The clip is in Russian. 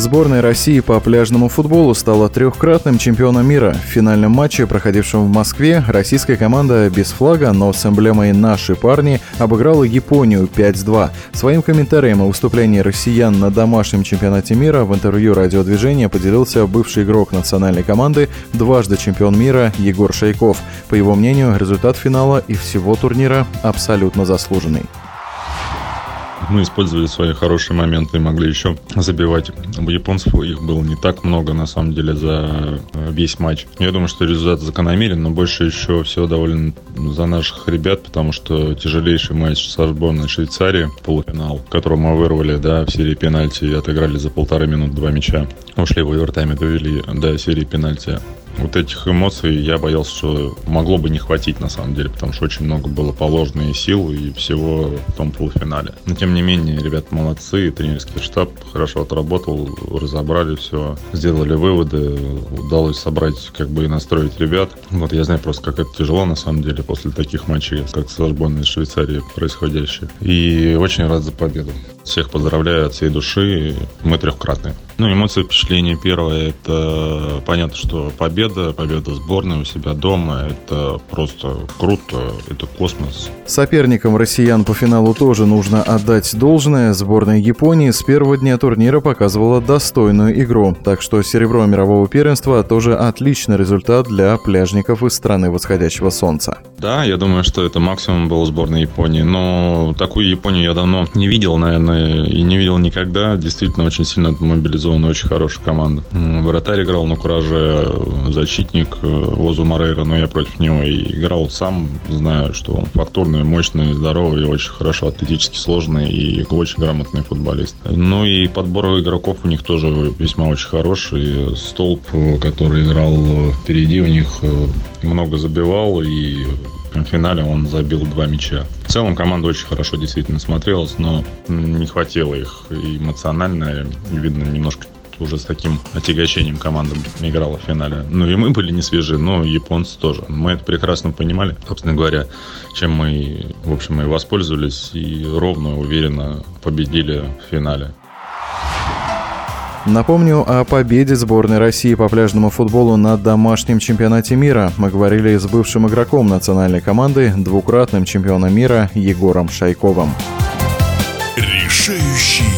Сборная России по пляжному футболу стала трехкратным чемпионом мира. В финальном матче, проходившем в Москве, российская команда без флага, но с эмблемой «Наши парни» обыграла Японию 5-2. Своим комментарием о выступлении россиян на домашнем чемпионате мира в интервью радиодвижения поделился бывший игрок национальной команды, дважды чемпион мира Егор Шайков. По его мнению, результат финала и всего турнира абсолютно заслуженный. Мы использовали свои хорошие моменты и могли еще забивать. У японцев их было не так много, на самом деле, за э, весь матч. Я думаю, что результат закономерен, но больше еще всего доволен за наших ребят, потому что тяжелейший матч со сборной Швейцарии, полуфинал, который мы вырвали, да, в серии пенальти и отыграли за полторы минуты два мяча. Ушли в овертайме, довели до серии пенальти вот этих эмоций я боялся, что могло бы не хватить на самом деле, потому что очень много было положено сил, и всего в том полуфинале. Но тем не менее, ребята молодцы, тренерский штаб хорошо отработал, разобрали все, сделали выводы, удалось собрать как бы и настроить ребят. Вот я знаю просто, как это тяжело на самом деле после таких матчей, как со сборной Швейцарии происходящие. И очень рад за победу. Всех поздравляю от всей души. Мы трехкратные. Ну, эмоции, впечатление первое, это понятно, что победа, победа сборной у себя дома, это просто круто, это космос. Соперникам россиян по финалу тоже нужно отдать должное. Сборная Японии с первого дня турнира показывала достойную игру, так что серебро мирового первенства тоже отличный результат для пляжников из страны восходящего солнца. Да, я думаю, что это максимум был сборной Японии, но такую Японию я давно не видел, наверное, и не видел никогда. Действительно, очень сильно мобилизована, очень хорошая команда. Вратарь играл на кураже, защитник э, Озу Морейра, но я против него и играл сам, знаю, что он фактурный, мощный, здоровый, очень хорошо атлетически сложный и очень грамотный футболист. Ну и подбор игроков у них тоже весьма очень хороший. Столб, который играл впереди, у них э, много забивал и финале он забил два мяча. В целом команда очень хорошо действительно смотрелась, но не хватило их эмоционально. Видно, немножко уже с таким отягощением команда играла в финале. Ну и мы были не свежи, но японцы тоже. Мы это прекрасно понимали, собственно говоря, чем мы, в общем, и воспользовались и ровно, уверенно победили в финале. Напомню о победе сборной России по пляжному футболу на домашнем чемпионате мира. Мы говорили с бывшим игроком национальной команды, двукратным чемпионом мира Егором Шайковым. Решающий